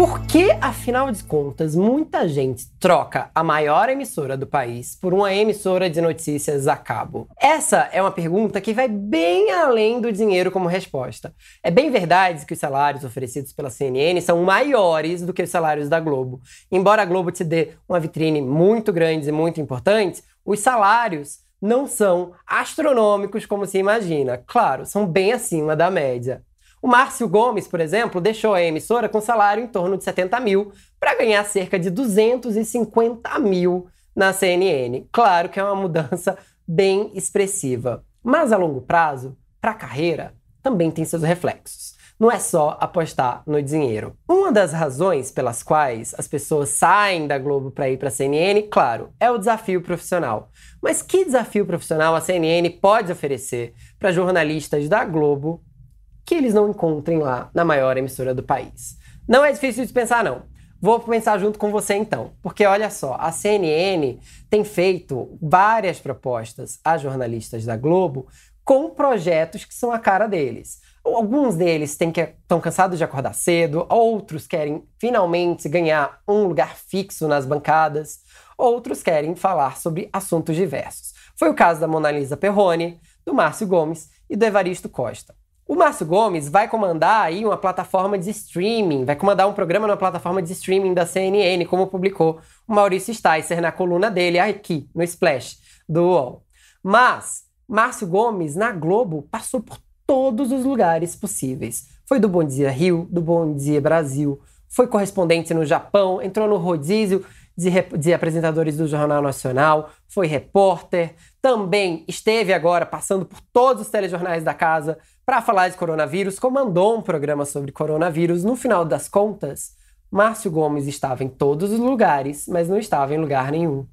Por que, afinal de contas, muita gente troca a maior emissora do país por uma emissora de notícias a cabo? Essa é uma pergunta que vai bem além do dinheiro como resposta. É bem verdade que os salários oferecidos pela CNN são maiores do que os salários da Globo. Embora a Globo te dê uma vitrine muito grande e muito importante, os salários não são astronômicos como se imagina. Claro, são bem acima da média. O Márcio Gomes, por exemplo, deixou a emissora com salário em torno de 70 mil para ganhar cerca de 250 mil na CNN. Claro que é uma mudança bem expressiva. Mas a longo prazo, para a carreira, também tem seus reflexos. Não é só apostar no dinheiro. Uma das razões pelas quais as pessoas saem da Globo para ir para a CNN, claro, é o desafio profissional. Mas que desafio profissional a CNN pode oferecer para jornalistas da Globo que eles não encontrem lá na maior emissora do país. Não é difícil de pensar, não. Vou pensar junto com você então, porque olha só, a CNN tem feito várias propostas a jornalistas da Globo com projetos que são a cara deles. Alguns deles estão cansados de acordar cedo, outros querem finalmente ganhar um lugar fixo nas bancadas, outros querem falar sobre assuntos diversos. Foi o caso da Mona Lisa Perrone, do Márcio Gomes e do Evaristo Costa. O Márcio Gomes vai comandar aí uma plataforma de streaming, vai comandar um programa numa plataforma de streaming da CNN, como publicou o Maurício Sticer na coluna dele aqui, no Splash do UOL. Mas Márcio Gomes, na Globo, passou por todos os lugares possíveis. Foi do Bom Dia Rio, do Bom Dia Brasil, foi correspondente no Japão, entrou no rodízio de, de, apresentadores do Jornal Nacional, foi repórter, também esteve agora passando por todos os telejornais da casa, para falar de coronavírus, comandou um programa sobre coronavírus. No final das contas, Márcio Gomes estava em todos os lugares, mas não estava em lugar nenhum.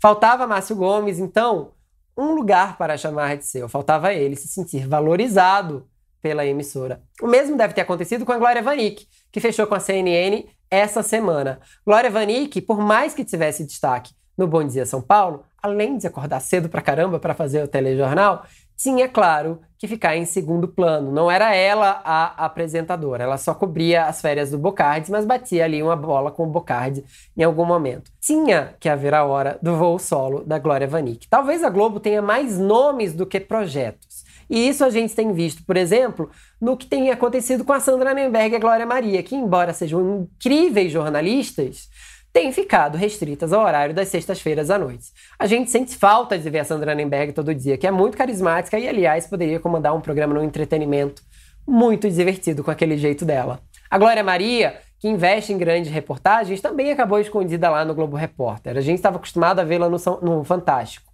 Faltava Márcio Gomes, então, um lugar para chamar de seu. Faltava ele se sentir valorizado pela emissora. O mesmo deve ter acontecido com a Glória Vanik, que fechou com a CNN essa semana. Glória Vanik, por mais que tivesse destaque no Bom Dia São Paulo, além de acordar cedo pra caramba para fazer o telejornal, tinha, claro, que ficar em segundo plano. Não era ela a apresentadora, ela só cobria as férias do Bocardi, mas batia ali uma bola com o Bocardi em algum momento. Tinha que haver a hora do voo solo da Glória Vanik. Talvez a Globo tenha mais nomes do que projetos. E isso a gente tem visto, por exemplo, no que tem acontecido com a Sandra Nemberg e a Glória Maria, que, embora sejam incríveis jornalistas, têm ficado restritas ao horário das sextas-feiras à noite. A gente sente falta de ver a Sandra Nemberg todo dia, que é muito carismática e, aliás, poderia comandar um programa no entretenimento muito divertido com aquele jeito dela. A Glória Maria, que investe em grandes reportagens, também acabou escondida lá no Globo Repórter. A gente estava acostumado a vê-la no, no Fantástico.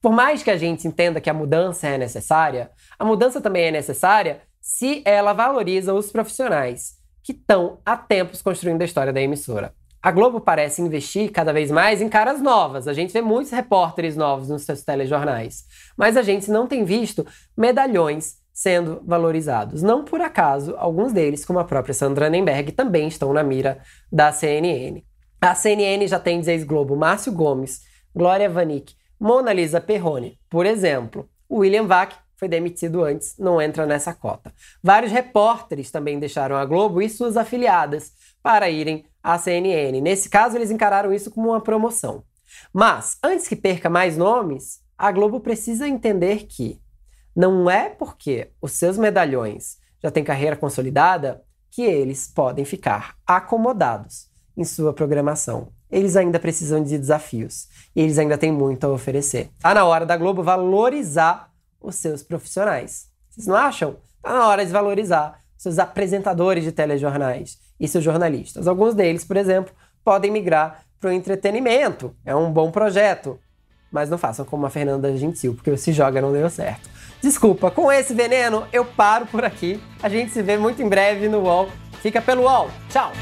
Por mais que a gente entenda que a mudança é necessária, a mudança também é necessária se ela valoriza os profissionais que estão há tempos construindo a história da emissora. A Globo parece investir cada vez mais em caras novas. A gente vê muitos repórteres novos nos seus telejornais. Mas a gente não tem visto medalhões sendo valorizados. Não por acaso, alguns deles, como a própria Sandra Nemberg, também estão na mira da CNN. A CNN já tem de ex-Globo Márcio Gomes, Glória Vanik, Mona Lisa Perrone, por exemplo. William Vac foi demitido antes, não entra nessa cota. Vários repórteres também deixaram a Globo e suas afiliadas para irem à CNN. Nesse caso, eles encararam isso como uma promoção. Mas, antes que perca mais nomes, a Globo precisa entender que não é porque os seus medalhões já têm carreira consolidada que eles podem ficar acomodados em sua programação. Eles ainda precisam de desafios e eles ainda têm muito a oferecer. Está na hora da Globo valorizar os seus profissionais. Vocês não acham? Está na hora de valorizar seus apresentadores de telejornais e seus jornalistas. Alguns deles, por exemplo, podem migrar para o entretenimento. É um bom projeto. Mas não façam como a Fernanda Gentil, porque Se Joga não deu certo. Desculpa, com esse veneno eu paro por aqui. A gente se vê muito em breve no UOL. Fica pelo UOL. Tchau!